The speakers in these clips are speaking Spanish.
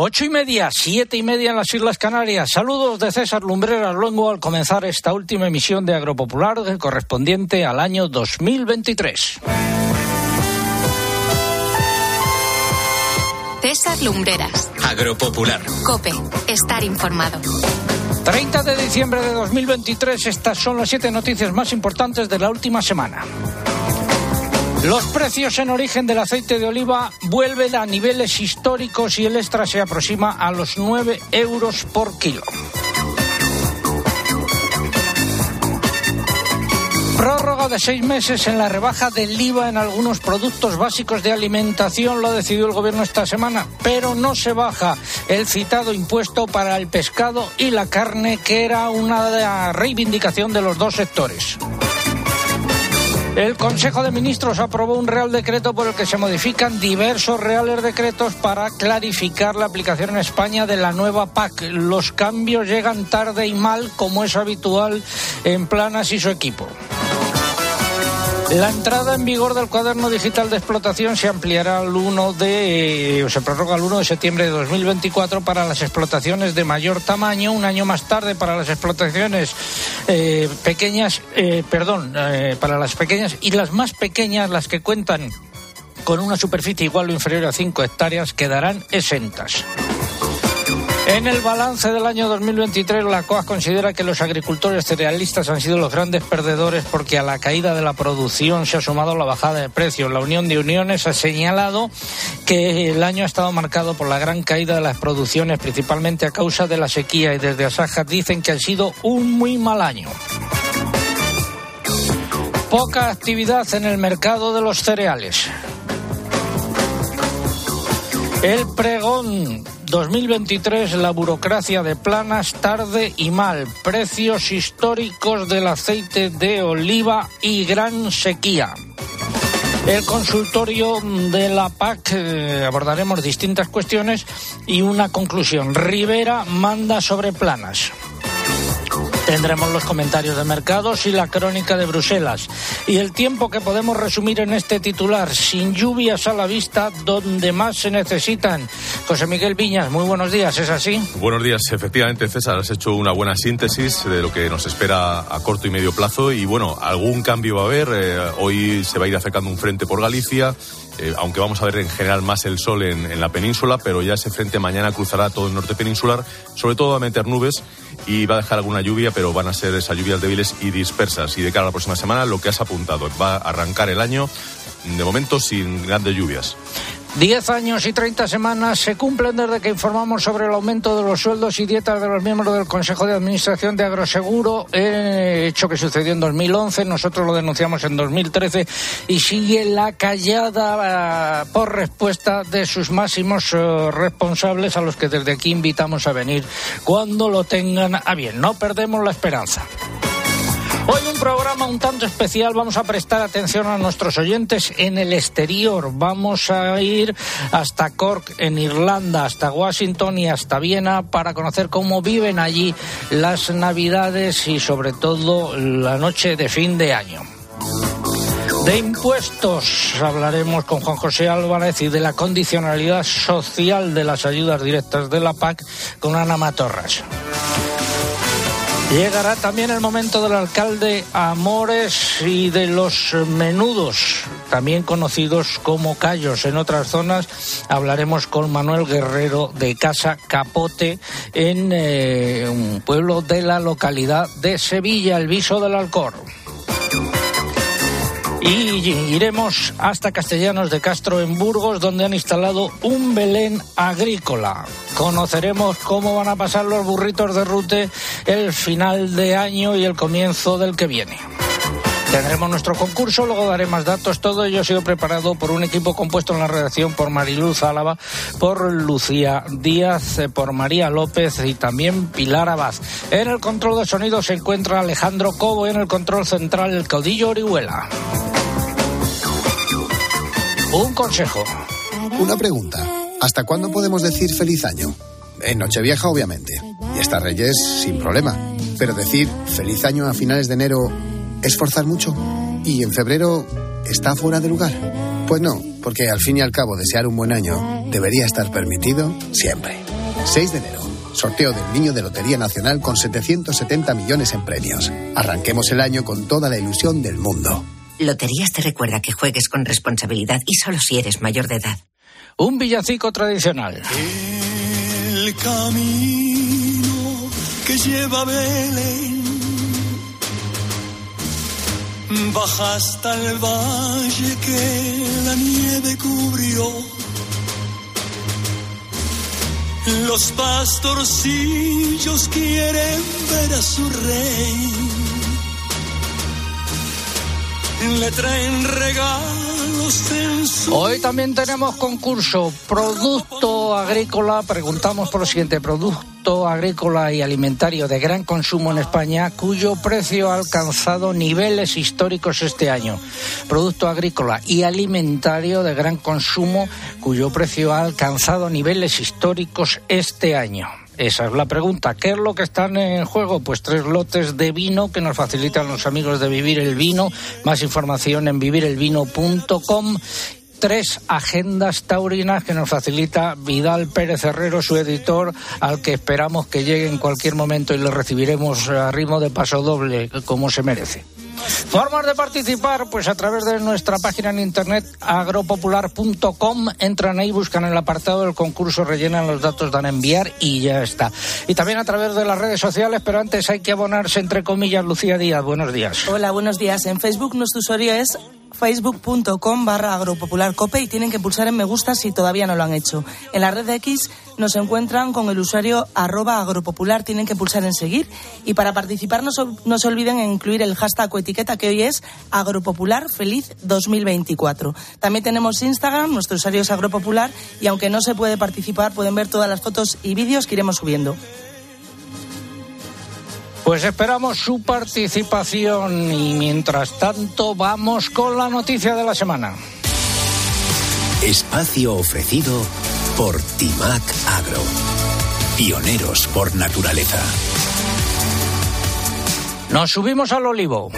Ocho y media, siete y media en las Islas Canarias. Saludos de César Lumbreras Luengo al comenzar esta última emisión de Agropopular correspondiente al año 2023. César Lumbreras. Agropopular. Cope. Estar informado. 30 de diciembre de 2023. Estas son las siete noticias más importantes de la última semana. Los precios en origen del aceite de oliva vuelven a niveles históricos y el extra se aproxima a los 9 euros por kilo. Prórroga de seis meses en la rebaja del IVA en algunos productos básicos de alimentación lo ha decidido el gobierno esta semana, pero no se baja el citado impuesto para el pescado y la carne, que era una reivindicación de los dos sectores. El Consejo de Ministros aprobó un Real Decreto por el que se modifican diversos Reales Decretos para clarificar la aplicación en España de la nueva PAC. Los cambios llegan tarde y mal, como es habitual en Planas y su equipo. La entrada en vigor del cuaderno digital de explotación se ampliará al 1 de eh, se prorroga al 1 de septiembre de 2024 para las explotaciones de mayor tamaño, un año más tarde para las explotaciones eh, pequeñas, eh, perdón, para las pequeñas y las más pequeñas, las que cuentan con una superficie igual o inferior a 5 hectáreas, quedarán exentas. En el balance del año 2023, la COAS considera que los agricultores cerealistas han sido los grandes perdedores porque a la caída de la producción se ha sumado la bajada de precios. La Unión de Uniones ha señalado que el año ha estado marcado por la gran caída de las producciones, principalmente a causa de la sequía, y desde Asaja dicen que ha sido un muy mal año. Poca actividad en el mercado de los cereales. El pregón 2023 la burocracia de planas tarde y mal, precios históricos del aceite de oliva y gran sequía. El consultorio de la PAC eh, abordaremos distintas cuestiones y una conclusión. Rivera manda sobre planas. Tendremos los comentarios de mercados y la crónica de Bruselas. Y el tiempo que podemos resumir en este titular, sin lluvias a la vista, donde más se necesitan. José Miguel Viñas, muy buenos días, ¿es así? Buenos días, efectivamente, César, has hecho una buena síntesis de lo que nos espera a corto y medio plazo. Y bueno, algún cambio va a haber. Eh, hoy se va a ir acercando un frente por Galicia. Eh, aunque vamos a ver en general más el sol en, en, la península, pero ya ese frente mañana cruzará todo el norte peninsular, sobre todo va a meter nubes y va a dejar alguna lluvia, pero van a ser esas lluvias débiles y dispersas. Y de cara a la próxima semana, lo que has apuntado, va a arrancar el año de momento sin grandes lluvias. Diez años y treinta semanas se cumplen desde que informamos sobre el aumento de los sueldos y dietas de los miembros del Consejo de Administración de Agroseguro, hecho que sucedió en 2011, nosotros lo denunciamos en 2013 y sigue la callada uh, por respuesta de sus máximos uh, responsables a los que desde aquí invitamos a venir cuando lo tengan a bien. No perdemos la esperanza. Hoy un programa un tanto especial. Vamos a prestar atención a nuestros oyentes en el exterior. Vamos a ir hasta Cork, en Irlanda, hasta Washington y hasta Viena para conocer cómo viven allí las Navidades y sobre todo la noche de fin de año. De impuestos hablaremos con Juan José Álvarez y de la condicionalidad social de las ayudas directas de la PAC con Ana Matorras. Llegará también el momento del alcalde Amores y de los menudos, también conocidos como callos. En otras zonas hablaremos con Manuel Guerrero de Casa Capote en eh, un pueblo de la localidad de Sevilla, el Viso del Alcor. Y iremos hasta Castellanos de Castro en Burgos, donde han instalado un Belén agrícola. Conoceremos cómo van a pasar los burritos de rute el final de año y el comienzo del que viene. Tendremos nuestro concurso, luego daré más datos. Todo ello ha sido preparado por un equipo compuesto en la redacción por Mariluz Álava, por Lucía Díaz, eh, por María López y también Pilar Abad. En el control de sonido se encuentra Alejandro Cobo y en el control central el caudillo Orihuela. Un consejo. Una pregunta. ¿Hasta cuándo podemos decir feliz año? En Nochevieja, obviamente. Y hasta Reyes, sin problema. Pero decir feliz año a finales de enero es forzar mucho. Y en febrero está fuera de lugar. Pues no, porque al fin y al cabo desear un buen año debería estar permitido siempre. 6 de enero. Sorteo del Niño de Lotería Nacional con 770 millones en premios. Arranquemos el año con toda la ilusión del mundo. Loterías te recuerda que juegues con responsabilidad y solo si eres mayor de edad. Un villancico tradicional. El camino que lleva Belén baja hasta el valle que la nieve cubrió. Los pastorcillos quieren ver a su rey. Traen regalos Hoy también tenemos concurso Producto Agrícola. Preguntamos por lo siguiente, producto agrícola y alimentario de gran consumo en España, cuyo precio ha alcanzado niveles históricos este año. Producto agrícola y alimentario de gran consumo, cuyo precio ha alcanzado niveles históricos este año. Esa es la pregunta. ¿Qué es lo que están en juego? Pues tres lotes de vino que nos facilitan los amigos de Vivir el Vino. Más información en vivirelvino.com tres agendas taurinas que nos facilita Vidal Pérez Herrero, su editor, al que esperamos que llegue en cualquier momento y le recibiremos a ritmo de paso doble, como se merece. Formas de participar, pues a través de nuestra página en internet agropopular.com, entran ahí, buscan el apartado del concurso, rellenan los datos, dan a enviar y ya está. Y también a través de las redes sociales, pero antes hay que abonarse entre comillas. Lucía Díaz, buenos días. Hola, buenos días. En Facebook nuestro usuario es facebook.com barra agropopularcope y tienen que pulsar en me gusta si todavía no lo han hecho. En la red de X nos encuentran con el usuario arroba agropopular, tienen que pulsar en seguir y para participar no, se- no se olviden en incluir el hashtag o etiqueta que hoy es agropopular feliz 2024. También tenemos Instagram, nuestro usuario es agropopular y aunque no se puede participar pueden ver todas las fotos y vídeos que iremos subiendo. Pues esperamos su participación y mientras tanto vamos con la noticia de la semana. Espacio ofrecido por Timac Agro. Pioneros por naturaleza. Nos subimos al olivo.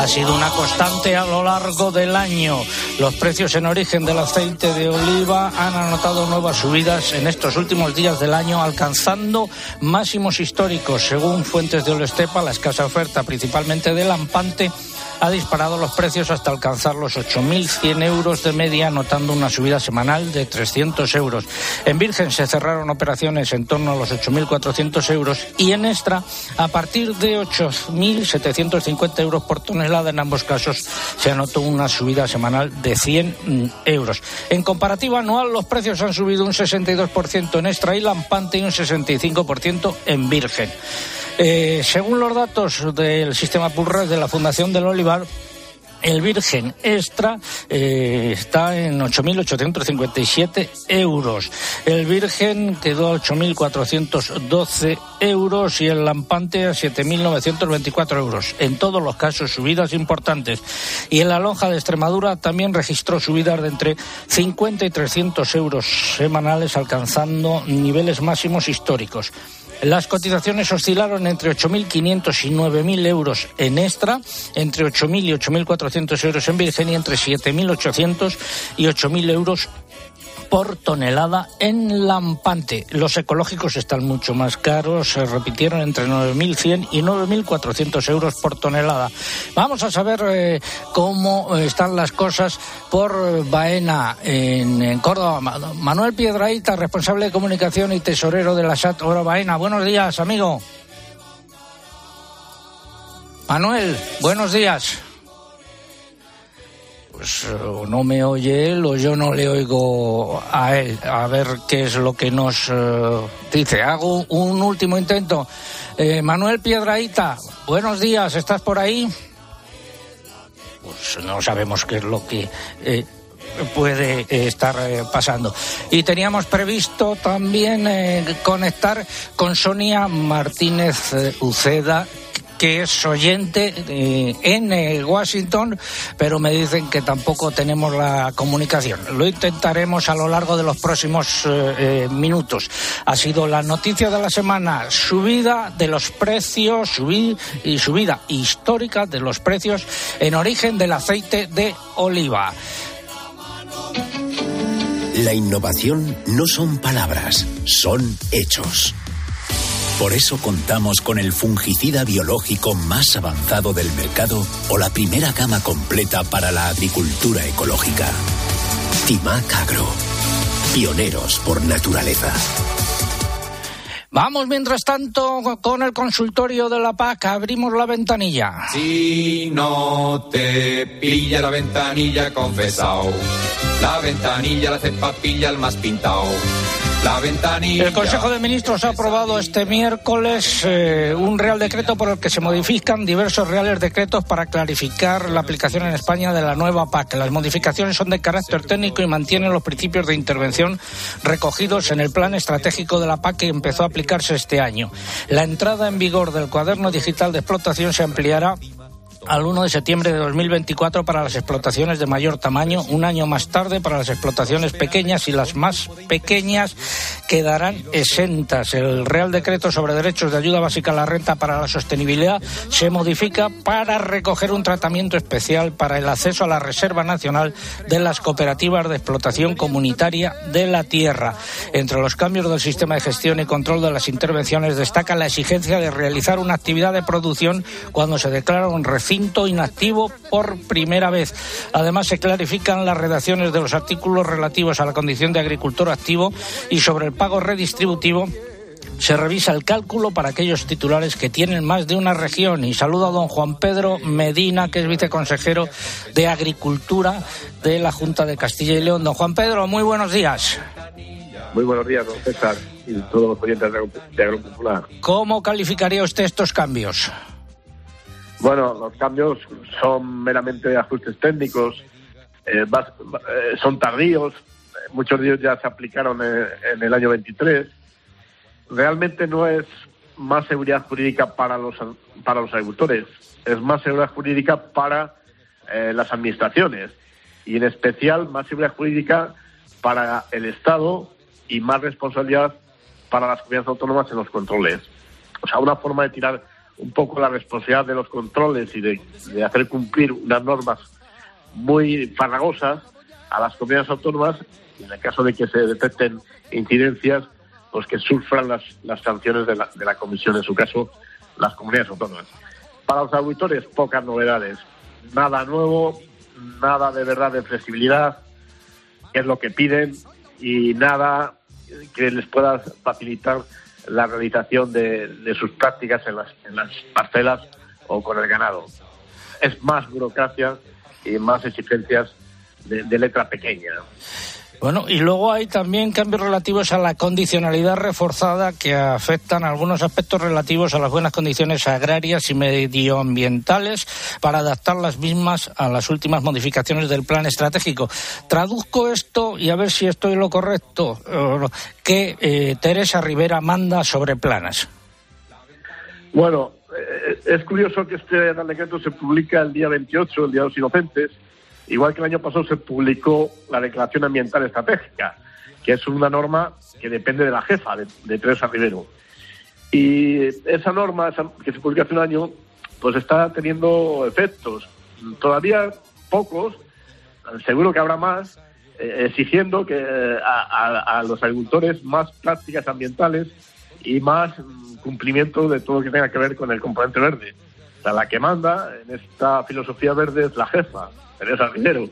Ha sido una constante a lo largo del año. Los precios en origen del aceite de oliva han anotado nuevas subidas en estos últimos días del año, alcanzando máximos históricos. Según fuentes de Olestepa, la escasa oferta, principalmente de lampante, ha disparado los precios hasta alcanzar los 8.100 euros de media, anotando una subida semanal de 300 euros. En Virgen se cerraron operaciones en torno a los 8.400 euros y en Extra a partir de 8.750 euros por tonelada. En ambos casos se anotó una subida semanal de 100 mm, euros. En comparativa anual, los precios han subido un 62% en Extra y Lampante y un 65% en Virgen. Eh, según los datos del sistema Pulres de la Fundación del El Virgen Extra eh, está en 8.857 euros. El Virgen quedó a 8.412 euros y el Lampante a 7.924 euros. En todos los casos, subidas importantes. Y en la lonja de Extremadura también registró subidas de entre 50 y 300 euros semanales, alcanzando niveles máximos históricos. Las cotizaciones oscilaron entre 8.500 y 9.000 euros en extra, entre 8.000 y 8.400 euros en virgen y entre 7.800 y 8.000 euros por tonelada en lampante. Los ecológicos están mucho más caros, se repitieron entre 9.100 y 9.400 euros por tonelada. Vamos a saber eh, cómo están las cosas por Baena en, Córdoba. Ma- Manuel Piedraíta, responsable de comunicación y tesorero de la SAT Oro Baena. Buenos días, amigo. Manuel, buenos días. Pues eh, o no me oye él o yo no le oigo a él. A ver qué es lo que nos eh, dice. Hago un último intento. Eh, Manuel Piedraíta, buenos días, ¿estás por ahí? Pues no sabemos qué es lo que eh, puede eh, estar eh, pasando. Y teníamos previsto también eh, conectar con Sonia Martínez eh, Uceda que es oyente eh, en eh, Washington, pero me dicen que tampoco tenemos la comunicación. Lo intentaremos a lo largo de los próximos eh, minutos. Ha sido la noticia de la semana, subida de los precios, subí- y subida histórica de los precios en origen del aceite de oliva. La innovación no son palabras, son hechos. Por eso contamos con el fungicida biológico más avanzado del mercado o la primera gama completa para la agricultura ecológica. Timac Agro. Pioneros por naturaleza. Vamos, mientras tanto, con el consultorio de la PAC. Abrimos la ventanilla. Si no te pilla la ventanilla, confesao. La ventanilla la hace papilla el más pintado. La ventanilla. El Consejo de Ministros ha aprobado este miércoles eh, un Real Decreto por el que se modifican diversos Reales Decretos para clarificar la aplicación en España de la nueva PAC. Las modificaciones son de carácter técnico y mantienen los principios de intervención recogidos en el Plan Estratégico de la PAC que empezó a aplicarse este año. La entrada en vigor del cuaderno digital de explotación se ampliará al 1 de septiembre de 2024 para las explotaciones de mayor tamaño, un año más tarde para las explotaciones pequeñas y las más pequeñas quedarán exentas. El Real Decreto sobre Derechos de Ayuda Básica a la Renta para la Sostenibilidad se modifica para recoger un tratamiento especial para el acceso a la Reserva Nacional de las Cooperativas de Explotación Comunitaria de la Tierra. Entre los cambios del sistema de gestión y control de las intervenciones destaca la exigencia de realizar una actividad de producción cuando se declara un recinto inactivo por primera vez. Además, se clarifican las redacciones de los artículos relativos a la condición de agricultor activo y sobre el pago redistributivo se revisa el cálculo para aquellos titulares que tienen más de una región. Y saludo a don Juan Pedro Medina, que es viceconsejero de Agricultura de la Junta de Castilla y León. Don Juan Pedro, muy buenos días. Muy buenos días, don César, y todos los oyentes de Agro- de Agropopular. ¿Cómo calificaría usted estos cambios? Bueno, los cambios son meramente ajustes técnicos, eh, eh, son tardíos, eh, muchos de ellos ya se aplicaron en el año 23. Realmente no es más seguridad jurídica para los, para los agricultores, es más seguridad jurídica para las administraciones y en especial más seguridad jurídica para el Estado y más responsabilidad para las comunidades autónomas en los controles. O sea, una forma de tirar un poco la responsabilidad de los controles y de, hacer cumplir unas normas muy farragosas a las comunidades autónomas, y en el caso de que se detecten incidencias, pues que sufran las, las sanciones de la, de la Comisión, en su caso, las comunidades autónomas. Para los auditores, pocas novedades. Nada nuevo, nada de verdad de flexibilidad, que es lo que piden, y nada que les pueda facilitar la realización de, de sus prácticas en las, en las parcelas o con el ganado. Es más burocracia y más exigencias de, de letra pequeña. Bueno, y luego hay también cambios relativos a la condicionalidad reforzada que afectan algunos aspectos relativos a las buenas condiciones agrarias y medioambientales para adaptar las mismas a las últimas modificaciones del plan estratégico. Traduzco esto y a ver si estoy lo correcto, que eh, Teresa Rivera manda sobre planas. Bueno, eh, es curioso que este Decreto se publica el día 28, el Día de los Inocentes, igual que el año pasado se publicó la Declaración Ambiental Estratégica, que es una norma que depende de la jefa, de, Teresa Rivero. Y esa norma esa- que se publicó hace un año, pues está teniendo efectos. Todavía pocos, seguro que habrá más, eh, exigiendo que eh, a los agricultores más prácticas ambientales y más mm, cumplimiento de todo lo que tenga que ver con el componente verde. O sea, la que manda en esta filosofía verde es la jefa, Teresa Rivero.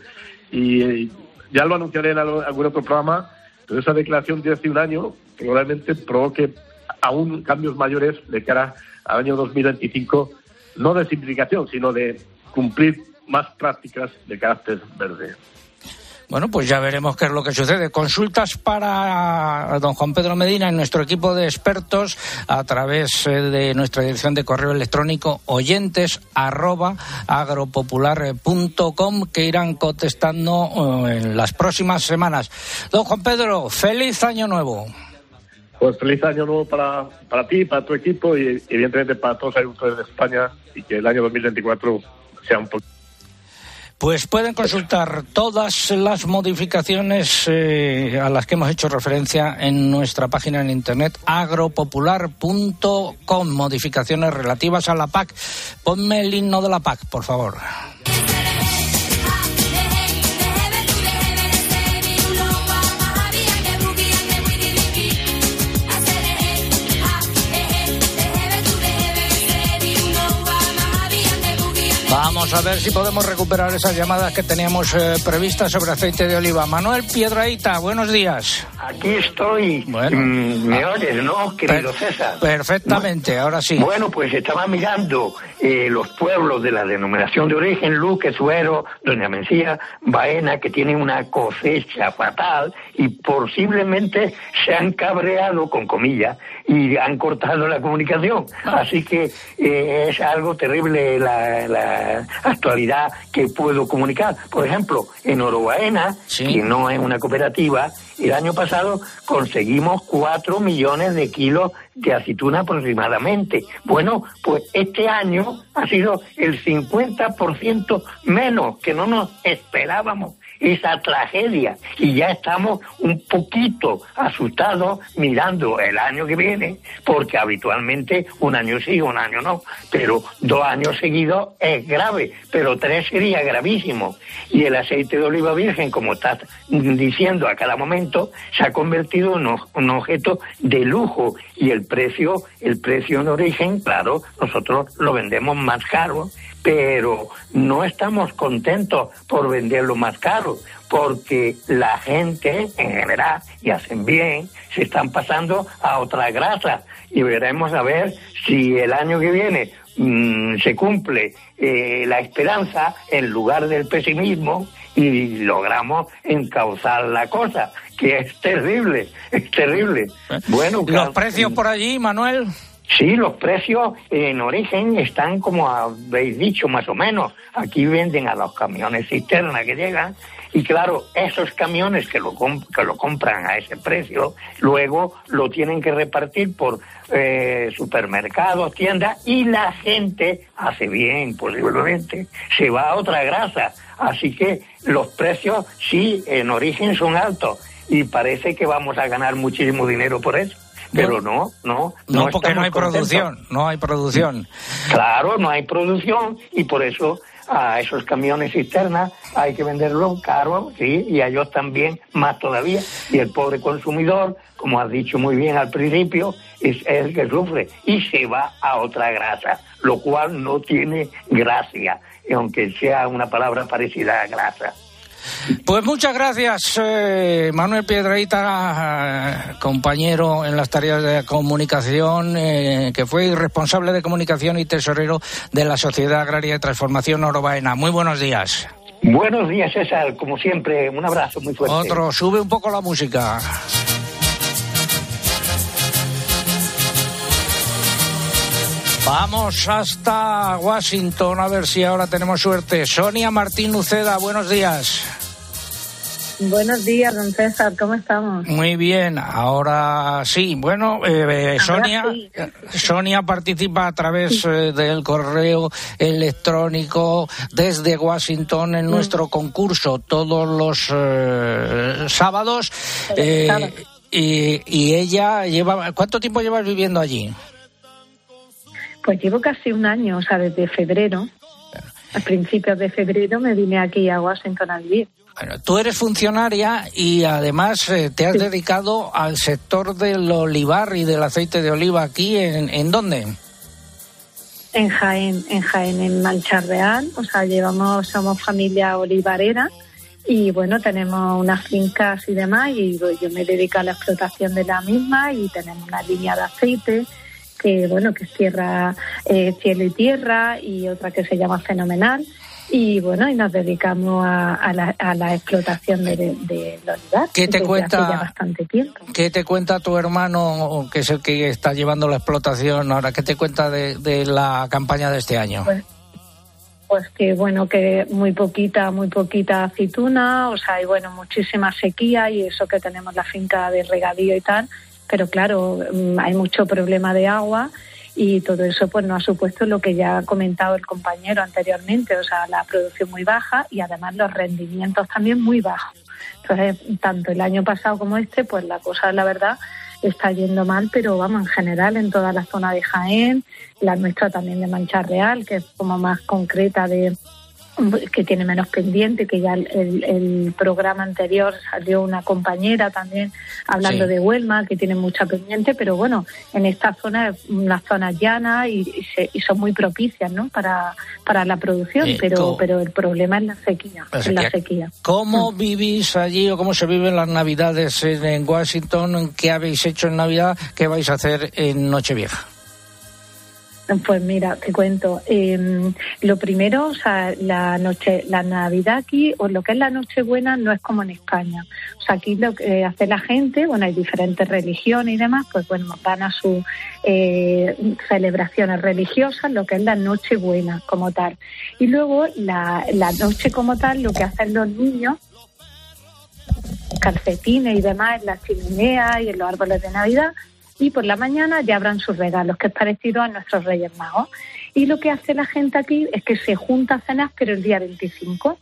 Y ya lo anunciaré en algún otro programa, pero esa declaración de hace un año probablemente provoque aún cambios mayores de cara al año 2025, no de simplificación, sino de cumplir más prácticas de carácter verde. Bueno, pues ya veremos qué es lo que sucede. Consultas para don Juan Pedro Medina en nuestro equipo de expertos a través eh, de nuestra dirección de correo electrónico oyentes arroba agropopular.com que irán contestando eh, en las próximas semanas. Don Juan Pedro, feliz año nuevo. Pues feliz año nuevo para, para ti, para tu equipo y evidentemente para todos los agricultores de España y que el año 2024 sea un. Pues pueden consultar todas las modificaciones eh, a las que hemos hecho referencia en nuestra página en internet agropopular.com. Modificaciones relativas a la PAC. Ponme el himno de la PAC, por favor. Vamos a ver si podemos recuperar esas llamadas que teníamos eh, previstas sobre aceite de oliva. Manuel Piedraíta, buenos días. Aquí estoy. Mm, ¿Me oyes, no, querido César? Perfectamente, ahora sí. Bueno, pues estaba mirando eh, los pueblos de la denominación de origen, Luque, Suero, Doña Mencía, Baena, que tienen una cosecha fatal y posiblemente se han cabreado, con comillas, y han cortado la comunicación. Así que eh, es algo terrible la, la actualidad que puedo comunicar. Por ejemplo, en Orobaena, que no es una cooperativa, el año pasado conseguimos 4 millones de kilos de aceituna aproximadamente. Bueno, pues este año ha sido el 50% menos que no nos esperábamos esa tragedia. Y ya estamos un poquito asustados mirando el año que viene porque habitualmente un año sí, un año no, pero dos años seguidos es grave, pero tres sería gravísimo. Y el aceite de oliva virgen, como estás diciendo a cada momento, se ha convertido en un objeto de lujo y el precio, el precio en origen, claro, nosotros lo vendemos más caro pero no estamos contentos por venderlo más caro, porque la gente en general, y hacen bien, se están pasando a otra grasa. Y veremos a ver si el año que viene mm, se cumple eh, la esperanza en lugar del pesimismo y logramos encauzar la cosa, que es terrible, es terrible. ¿Eh? Bueno, ¿Los precios por allí, Manuel? Sí, los precios en origen están como habéis dicho, más o menos. Aquí venden a los camiones cisterna que llegan y claro, esos camiones que lo, que lo compran a ese precio, luego lo tienen que repartir por eh, supermercados, tiendas y la gente hace bien, posiblemente, se va a otra grasa. Así que los precios sí, en origen son altos y parece que vamos a ganar muchísimo dinero por eso pero no, no. No, no porque no hay producción, no hay producción. Claro, no hay producción y por eso a esos camiones cisternas hay que venderlos caro, sí, y a ellos también más todavía. Y el pobre consumidor, como has dicho muy bien al principio, es el que sufre y se va a otra grasa, lo cual no tiene gracia, aunque sea una palabra parecida a grasa. Pues muchas gracias, eh, Manuel Piedraíta, compañero en las tareas de comunicación, eh, que fue responsable de comunicación y tesorero de la Sociedad Agraria de Transformación Orobaena. Muy buenos días. Buenos días, César. Como siempre, un abrazo muy fuerte. Otro, sube un poco la música. Vamos hasta Washington a ver si ahora tenemos suerte. Sonia Martín Luceda, buenos días. Buenos días, don César, ¿cómo estamos? Muy bien, ahora sí. Bueno, eh, Sonia, Sonia participa a través eh, del correo electrónico desde Washington en mm. nuestro concurso todos los eh, sábados. Y, y ella lleva, ¿cuánto tiempo llevas viviendo allí? Pues llevo casi un año, o sea, desde febrero. A principios de febrero me vine aquí a Washington a vivir. Bueno, tú eres funcionaria y además eh, te has dedicado al sector del olivar y del aceite de oliva aquí. ¿En, en dónde? En Jaén, en Jaén, en Mancha Real. O sea, llevamos, somos familia olivarera y bueno, tenemos unas fincas y demás y yo me dedico a la explotación de la misma y tenemos una línea de aceite que bueno que es tierra eh, cielo y tierra y otra que se llama fenomenal y bueno y nos dedicamos a, la, explotación de, de, los ¿Qué te cuenta bastante tiempo. qué te cuenta tu hermano que es el que está llevando la explotación ahora qué te cuenta de, la campaña de este año pues, pues que bueno que muy poquita muy poquita aceituna o sea y bueno muchísima sequía y eso que tenemos la finca de regadío y tal. Pero claro, mm, hay mucho problema de agua y todo eso pues no ha supuesto lo que ya ha comentado el compañero anteriormente, o sea, la producción muy baja y además los rendimientos también muy bajos. Entonces, tanto el año pasado como este, pues la cosa, la verdad, está yendo mal, pero vamos, en general en toda la zona de Jaén, la nuestra también de Mancha Real, que es como más concreta de, que tiene menos pendiente, que ya el, el programa anterior salió una compañera también hablando Sí. de Huelma, que tiene mucha pendiente, pero bueno, en esta zona es una zona llana y, y se- y son muy propicias ¿no? para, para la producción, Eh, pero, pero el problema es la sequía. La sequía. ¿Cómo vivís allí o cómo se viven las Navidades en, en Washington? ¿Qué habéis hecho en Navidad? ¿Qué vais a hacer en Nochevieja? Pues mira, te cuento. Eh, lo primero, o sea, la noche, la Navidad aquí, o lo que es la Nochebuena, no es como en España. O sea, aquí lo que hace la gente, bueno, hay diferentes religiones y demás, pues bueno, van a sus eh, celebraciones religiosas, lo que es la Nochebuena como tal. Y luego la, la noche como tal, lo que hacen los niños calcetines y demás en la chimenea y en los árboles de Navidad y por la mañana ya abran sus regalos, que es parecido a nuestros Reyes Magos. Y lo que hace la gente aquí es que se junta a cenar, pero el día 25.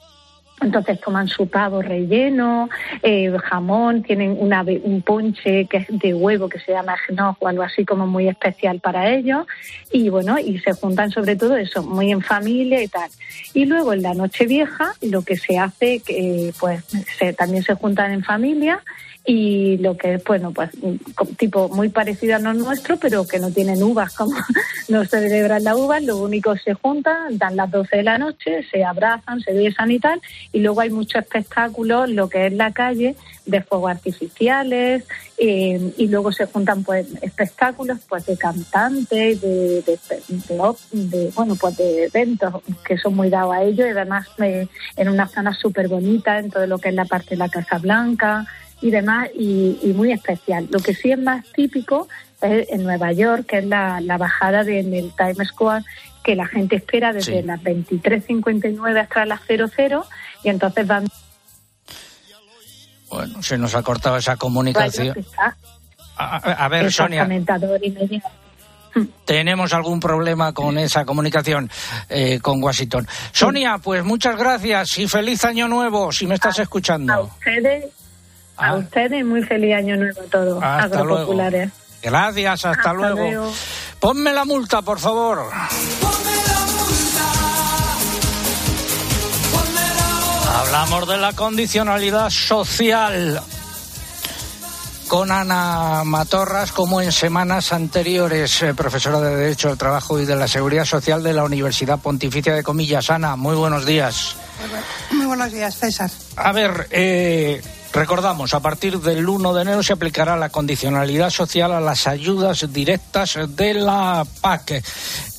Entonces toman su pavo relleno, eh, jamón, tienen una, un ponche que es de huevo que se llama eggnog o algo así como muy especial para ellos y bueno, y se juntan sobre todo eso, muy en familia y tal. Y luego en la noche vieja lo que se hace, que pues se, también se juntan en familia y lo que es, bueno, pues tipo muy parecido a lo nuestro, pero que no tienen uvas, como no se celebran las uvas, lo único se juntan, dan las 12 de la noche, se abrazan, se besan y tal, y luego hay muchos espectáculos, lo que es la calle, de fuegos artificiales, eh, y luego se juntan pues espectáculos pues de cantantes, de, de, de bueno, pues de eventos que son muy dados a ellos, y además eh, en una zona súper bonita, en todo lo que es la parte de la Casa Blanca, y demás, y, y muy especial. Lo que sí es más típico es en Nueva York, que es la, la bajada de, en el Times Square, que la gente espera desde Sí. las 23.59 hasta las 00, y entonces van Bueno, se nos ha cortado esa comunicación. A, a- a ver, Sonia, a tenemos algún problema con esa comunicación eh, con Washington. Sonia, pues muchas gracias y feliz año nuevo, si me estás A escuchando. ustedes, a Ah. ustedes muy feliz año nuevo a todos, Hasta agropopulares. Gracias, hasta, Hasta luego. luego. Ponme la multa, por favor. Hablamos de la condicionalidad social con Ana Matorras, como en semanas anteriores, eh, profesora de Derecho al Trabajo y de la Seguridad Social de la Universidad Pontificia de Comillas. Ana, muy buenos días. Muy buenos días, César. A ver, eh, recordamos, a partir del 1 de enero se aplicará la condicionalidad social a las ayudas directas de la PAC.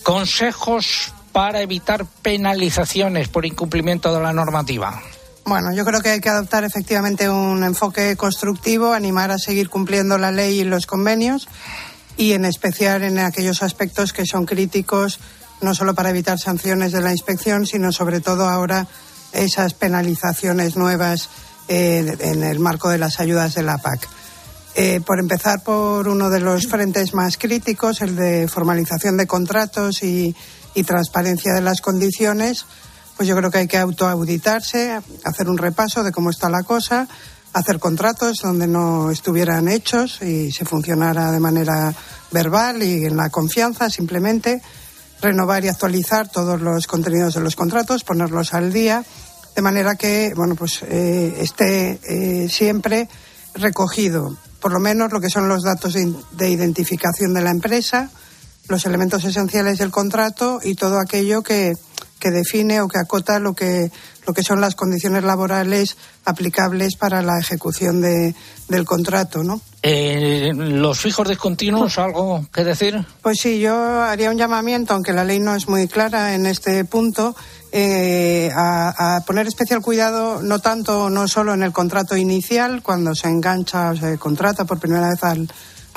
Consejos para evitar penalizaciones por incumplimiento de la normativa. Bueno, yo creo que hay que adoptar efectivamente un enfoque constructivo, animar a seguir cumpliendo la ley y los convenios y en especial en aquellos aspectos que son críticos, no solo para evitar sanciones de la inspección, sino sobre todo ahora esas penalizaciones nuevas eh, en el marco de las ayudas de la PAC. Eh, por empezar por uno de los frentes más críticos, el de formalización de contratos y, y transparencia de las condiciones, pues yo creo que hay que autoauditarse, hacer un repaso de cómo está la cosa, hacer contratos donde no estuvieran hechos y se funcionara de manera verbal y en la confianza simplemente, renovar y actualizar todos los contenidos de los contratos, ponerlos al día, de manera que bueno pues eh, esté eh, siempre recogido por lo menos lo que son los datos de, de identificación de la empresa, los elementos esenciales del contrato y todo aquello que, que define o que acota lo que, lo que son las condiciones laborales aplicables para la ejecución de, del contrato, ¿no? Eh, ¿Los fijos discontinuos, algo que decir? Pues sí, yo haría un llamamiento, aunque la ley no es muy clara en este punto, eh, a, a poner especial cuidado, no tanto, no solo en el contrato inicial, cuando se engancha o se contrata por primera vez al,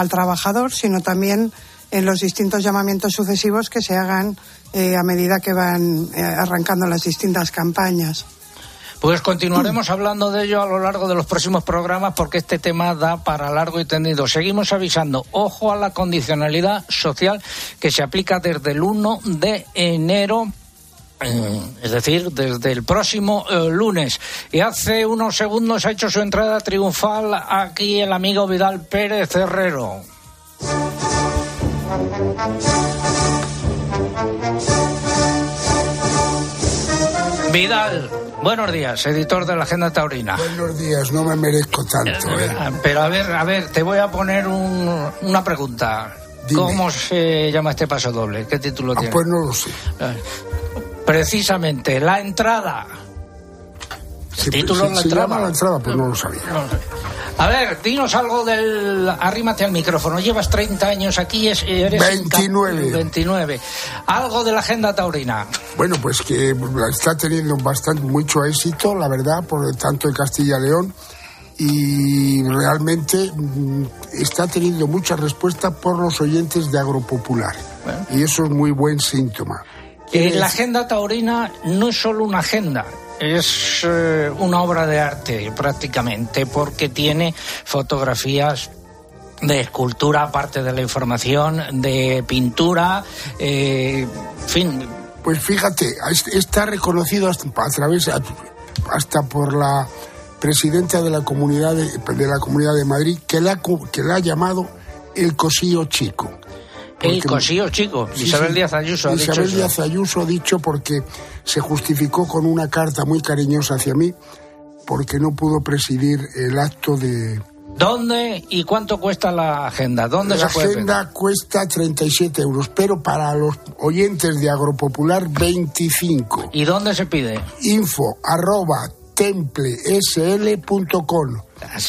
trabajador, sino también en los distintos llamamientos sucesivos que se hagan eh, a medida que van eh, arrancando las distintas campañas. Pues continuaremos hablando de ello a lo largo de los próximos programas porque este tema da para largo y tendido. Seguimos avisando, ojo a la condicionalidad social que se aplica desde el 1 de enero es decir, desde el próximo eh, lunes. Y hace unos segundos ha hecho su entrada triunfal aquí el amigo Vidal Pérez Herrero. Vidal, buenos días, editor de la Agenda Taurina. Buenos días, no me merezco tanto. ¿eh? Pero a ver, a ver, te voy a poner un- una pregunta. Dime. ¿Cómo se llama este paso doble? ¿Qué título Ah, tiene? pues no lo sé. Precisamente, la entrada. Título la se entrada. llama la entrada, pues no lo sabía. A ver, dinos algo del... Arrímate al micrófono. Llevas 30 años aquí, es- eres... 29. inca- 29. Algo de la Agenda Taurina. Bueno, pues que está teniendo bastante mucho éxito, la verdad, por tanto en Castilla y León. Y realmente mm, está teniendo mucha respuesta por los oyentes de Agropopular. Y eso es muy buen síntoma. La Agenda Taurina no es solo una agenda, es eh, una obra de arte prácticamente, porque tiene fotografías de escultura, aparte de la información, de pintura, eh, en fin. Pues fíjate, es- está reconocido hasta, a través hasta por la presidenta de la comunidad de, de la comunidad de Madrid que la que la ha llamado el cosío chico. El cosío chico, Sí, Isabel. Díaz Ayuso ha dicho Isabel. Díaz Ayuso ha dicho porque se justificó con una carta muy cariñosa hacia mí porque no pudo presidir el acto de ¿Dónde y cuánto cuesta la agenda? ¿Dónde la se puede agenda cuesta 37 euros, pero para los oyentes de Agropopular 25. ¿Y dónde se pide? Info arroba templesl.com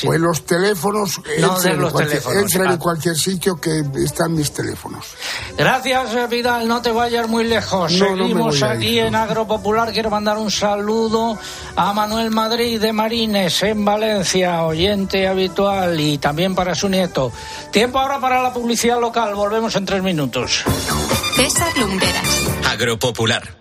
o en los teléfonos, No entren los cualquier- teléfonos. entren en cualquier sitio que están mis teléfonos. Gracias, eh, Vidal. No te vayas muy lejos. No, Seguimos aquí en Agropopular. Quiero mandar un saludo a Manuel Madrid de Marines en Valencia, oyente habitual, y también para su nieto. Tiempo ahora para la publicidad local. Volvemos en tres minutos. César Lumbreras. Agropopular.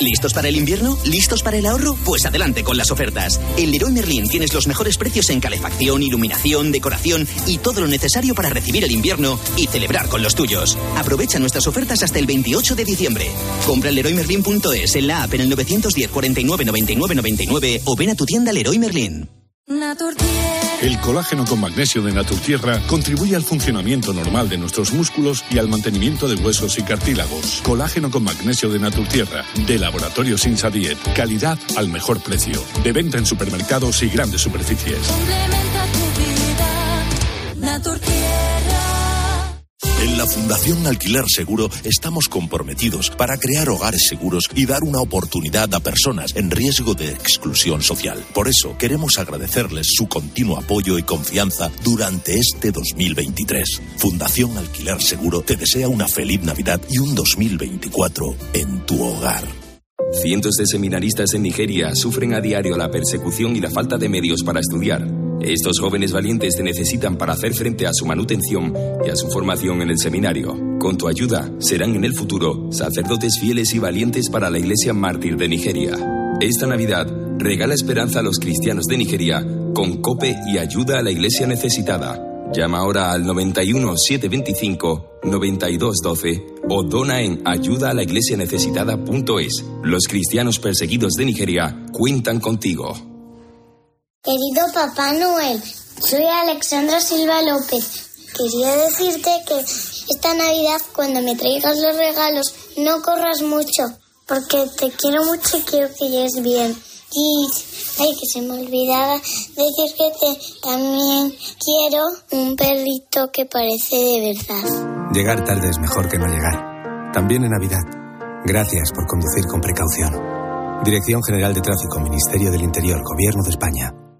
¿Listos para el invierno? ¿Listos para el ahorro? Pues adelante con las ofertas. En Leroy Merlin tienes los mejores precios en calefacción, iluminación, decoración y todo lo necesario para recibir el invierno y celebrar con los tuyos. Aprovecha nuestras ofertas hasta el 28 de diciembre. Compra en leroymerlin.es en la app en el 910 49 99 99 o ven a tu tienda Leroy Merlin. El colágeno con magnesio de Naturtierra contribuye al funcionamiento normal de nuestros músculos y al mantenimiento de huesos y cartílagos. Colágeno con magnesio de Naturtierra, de Laboratorio Sinsa Diet. Calidad al mejor precio. De venta en supermercados y grandes superficies. En la Fundación Alquiler Seguro estamos comprometidos para crear hogares seguros y dar una oportunidad a personas en riesgo de exclusión social. Por eso queremos agradecerles su continuo apoyo y confianza durante este 2023. Fundación Alquiler Seguro te desea una feliz Navidad y un 2024 en tu hogar. Cientos de seminaristas en Nigeria sufren a diario la persecución y la falta de medios para estudiar. Estos jóvenes valientes te necesitan para hacer frente a su manutención y a su formación en el seminario. Con tu ayuda, serán en el futuro sacerdotes fieles y valientes para la Iglesia Mártir de Nigeria. Esta Navidad, regala esperanza a los cristianos de Nigeria con COPE y ayuda a la Iglesia necesitada. Llama ahora al 91 725 9212 o dona en ayudaalaiglesianecesitada.es. Los cristianos perseguidos de Nigeria cuentan contigo. Querido Papá Noel, soy Alexandra Silva López. Quería decirte que esta Navidad, cuando me traigas los regalos, no corras mucho, porque te quiero mucho y quiero que llegues bien. Y, ay, que se me olvidaba decir que te, también quiero un perrito que parece de verdad. Llegar tarde es mejor que no llegar. También en Navidad. Gracias por conducir con precaución. Dirección General de Tráfico, Ministerio del Interior, Gobierno de España.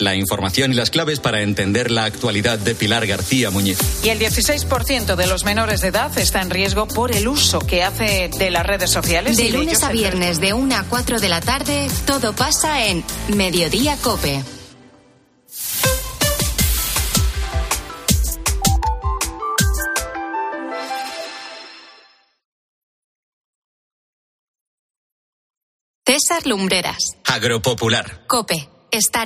La información y las claves para entender la actualidad de Pilar García Muñiz. Y el 16% de los menores de edad está en riesgo por el uso que hace de las redes sociales. De lunes a viernes de 1 a 4 de la tarde, todo pasa en Mediodía Cope. César Lumbreras. Agropopular. Cope. Estar